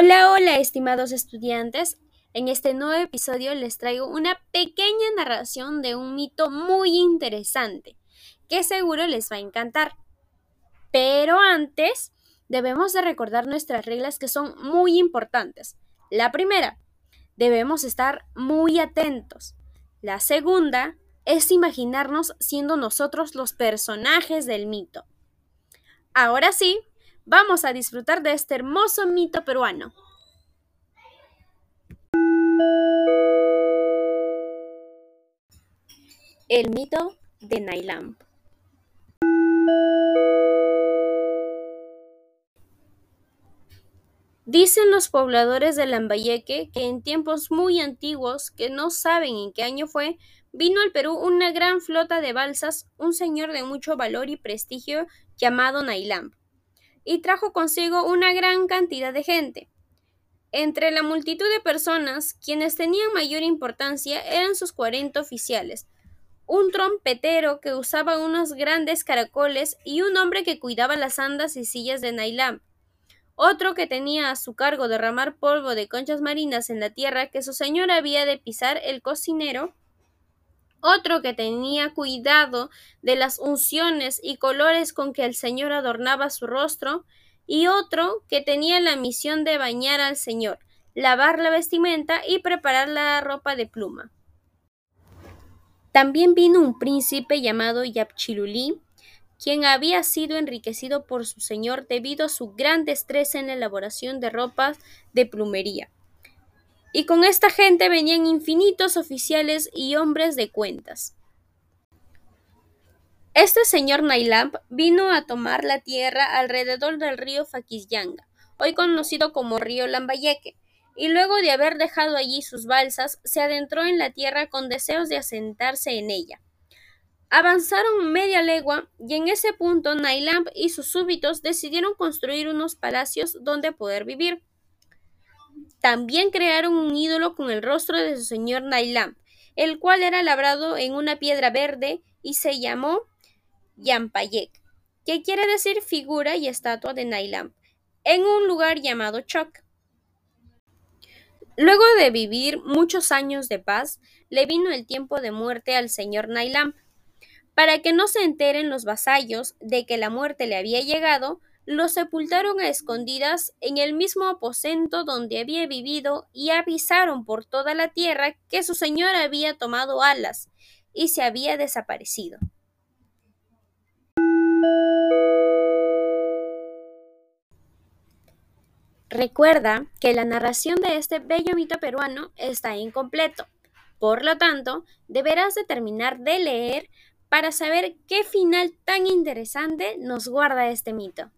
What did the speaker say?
Hola, hola, estimados estudiantes. En este nuevo episodio les traigo una pequeña narración de un mito muy interesante, que seguro les va a encantar. Pero antes, debemos de recordar nuestras reglas que son muy importantes. La primera, debemos estar muy atentos. La segunda es imaginarnos siendo nosotros los personajes del mito. Ahora sí, Vamos a disfrutar de este hermoso mito peruano. El mito de Nailam. Dicen los pobladores de Lambayeque que en tiempos muy antiguos, que no saben en qué año fue, vino al Perú una gran flota de balsas, un señor de mucho valor y prestigio llamado Nailam y trajo consigo una gran cantidad de gente. Entre la multitud de personas, quienes tenían mayor importancia eran sus cuarenta oficiales, un trompetero que usaba unos grandes caracoles y un hombre que cuidaba las andas y sillas de Nailam, otro que tenía a su cargo derramar polvo de conchas marinas en la tierra que su señor había de pisar el cocinero, otro que tenía cuidado de las unciones y colores con que el Señor adornaba su rostro, y otro que tenía la misión de bañar al Señor, lavar la vestimenta y preparar la ropa de pluma. También vino un príncipe llamado Yapchilulí, quien había sido enriquecido por su señor debido a su gran destreza en la elaboración de ropas de plumería y con esta gente venían infinitos oficiales y hombres de cuentas. Este señor Nailamp vino a tomar la tierra alrededor del río Faquisyanga, hoy conocido como río Lambayeque, y luego de haber dejado allí sus balsas, se adentró en la tierra con deseos de asentarse en ella. Avanzaron media legua y en ese punto Nailamp y sus súbitos decidieron construir unos palacios donde poder vivir. También crearon un ídolo con el rostro de su señor Nailam, el cual era labrado en una piedra verde y se llamó Yampayek, que quiere decir figura y estatua de Nailam, en un lugar llamado Chok. Luego de vivir muchos años de paz, le vino el tiempo de muerte al señor Nailam. Para que no se enteren los vasallos de que la muerte le había llegado, lo sepultaron a escondidas en el mismo aposento donde había vivido y avisaron por toda la tierra que su señor había tomado alas y se había desaparecido. Recuerda que la narración de este bello mito peruano está incompleto. Por lo tanto, deberás de terminar de leer para saber qué final tan interesante nos guarda este mito.